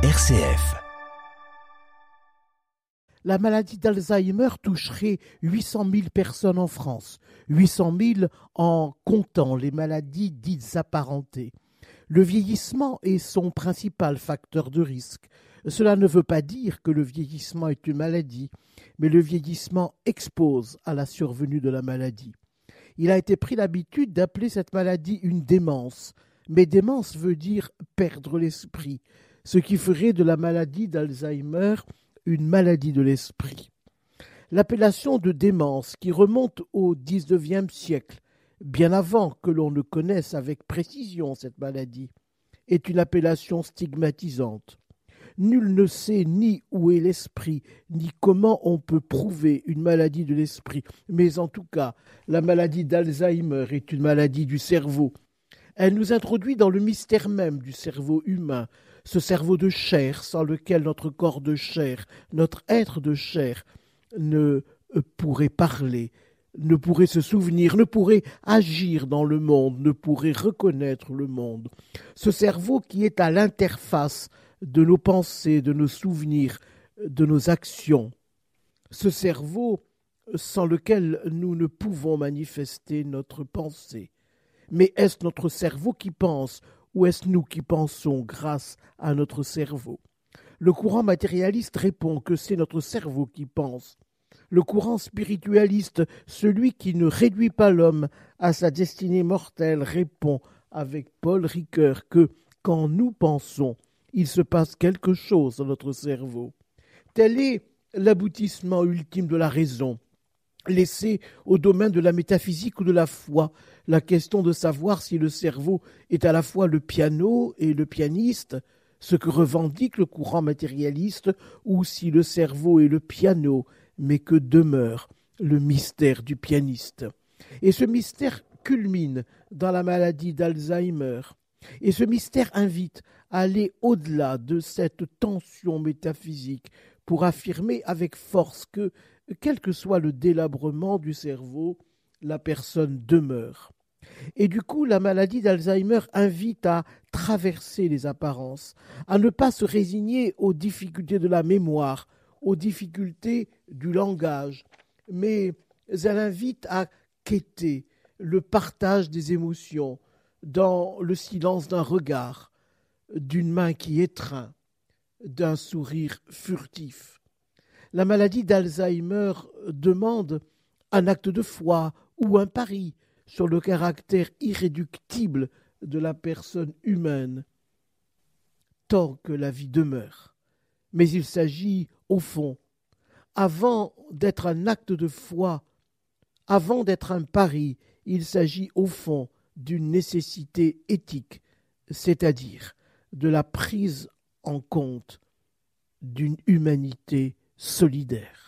RCF. La maladie d'Alzheimer toucherait 800 000 personnes en France, 800 000 en comptant les maladies dites apparentées. Le vieillissement est son principal facteur de risque. Cela ne veut pas dire que le vieillissement est une maladie, mais le vieillissement expose à la survenue de la maladie. Il a été pris l'habitude d'appeler cette maladie une démence, mais démence veut dire perdre l'esprit, ce qui ferait de la maladie d'Alzheimer une maladie de l'esprit. L'appellation de démence, qui remonte au XIXe siècle, bien avant que l'on ne connaisse avec précision cette maladie, est une appellation stigmatisante. Nul ne sait ni où est l'esprit, ni comment on peut prouver une maladie de l'esprit, mais en tout cas, la maladie d'Alzheimer est une maladie du cerveau. Elle nous introduit dans le mystère même du cerveau humain, ce cerveau de chair sans lequel notre corps de chair, notre être de chair, ne pourrait parler, ne pourrait se souvenir, ne pourrait agir dans le monde, ne pourrait reconnaître le monde. Ce cerveau qui est à l'interface de nos pensées, de nos souvenirs, de nos actions. Ce cerveau sans lequel nous ne pouvons manifester notre pensée. Mais est-ce notre cerveau qui pense ou est-ce nous qui pensons grâce à notre cerveau? Le courant matérialiste répond que c'est notre cerveau qui pense. Le courant spiritualiste, celui qui ne réduit pas l'homme à sa destinée mortelle, répond avec Paul Ricoeur que quand nous pensons, il se passe quelque chose dans notre cerveau. Tel est l'aboutissement ultime de la raison. Laissé au domaine de la métaphysique ou de la foi, la question de savoir si le cerveau est à la fois le piano et le pianiste, ce que revendique le courant matérialiste, ou si le cerveau est le piano, mais que demeure le mystère du pianiste. Et ce mystère culmine dans la maladie d'Alzheimer. Et ce mystère invite à aller au-delà de cette tension métaphysique pour affirmer avec force que, quel que soit le délabrement du cerveau, la personne demeure. Et du coup, la maladie d'Alzheimer invite à traverser les apparences, à ne pas se résigner aux difficultés de la mémoire, aux difficultés du langage, mais elle invite à quêter le partage des émotions, dans le silence d'un regard, d'une main qui étreint, d'un sourire furtif. La maladie d'Alzheimer demande un acte de foi ou un pari sur le caractère irréductible de la personne humaine, tant que la vie demeure. Mais il s'agit, au fond, avant d'être un acte de foi, avant d'être un pari, il s'agit au fond d'une nécessité éthique, c'est-à-dire de la prise en compte d'une humanité solidaire.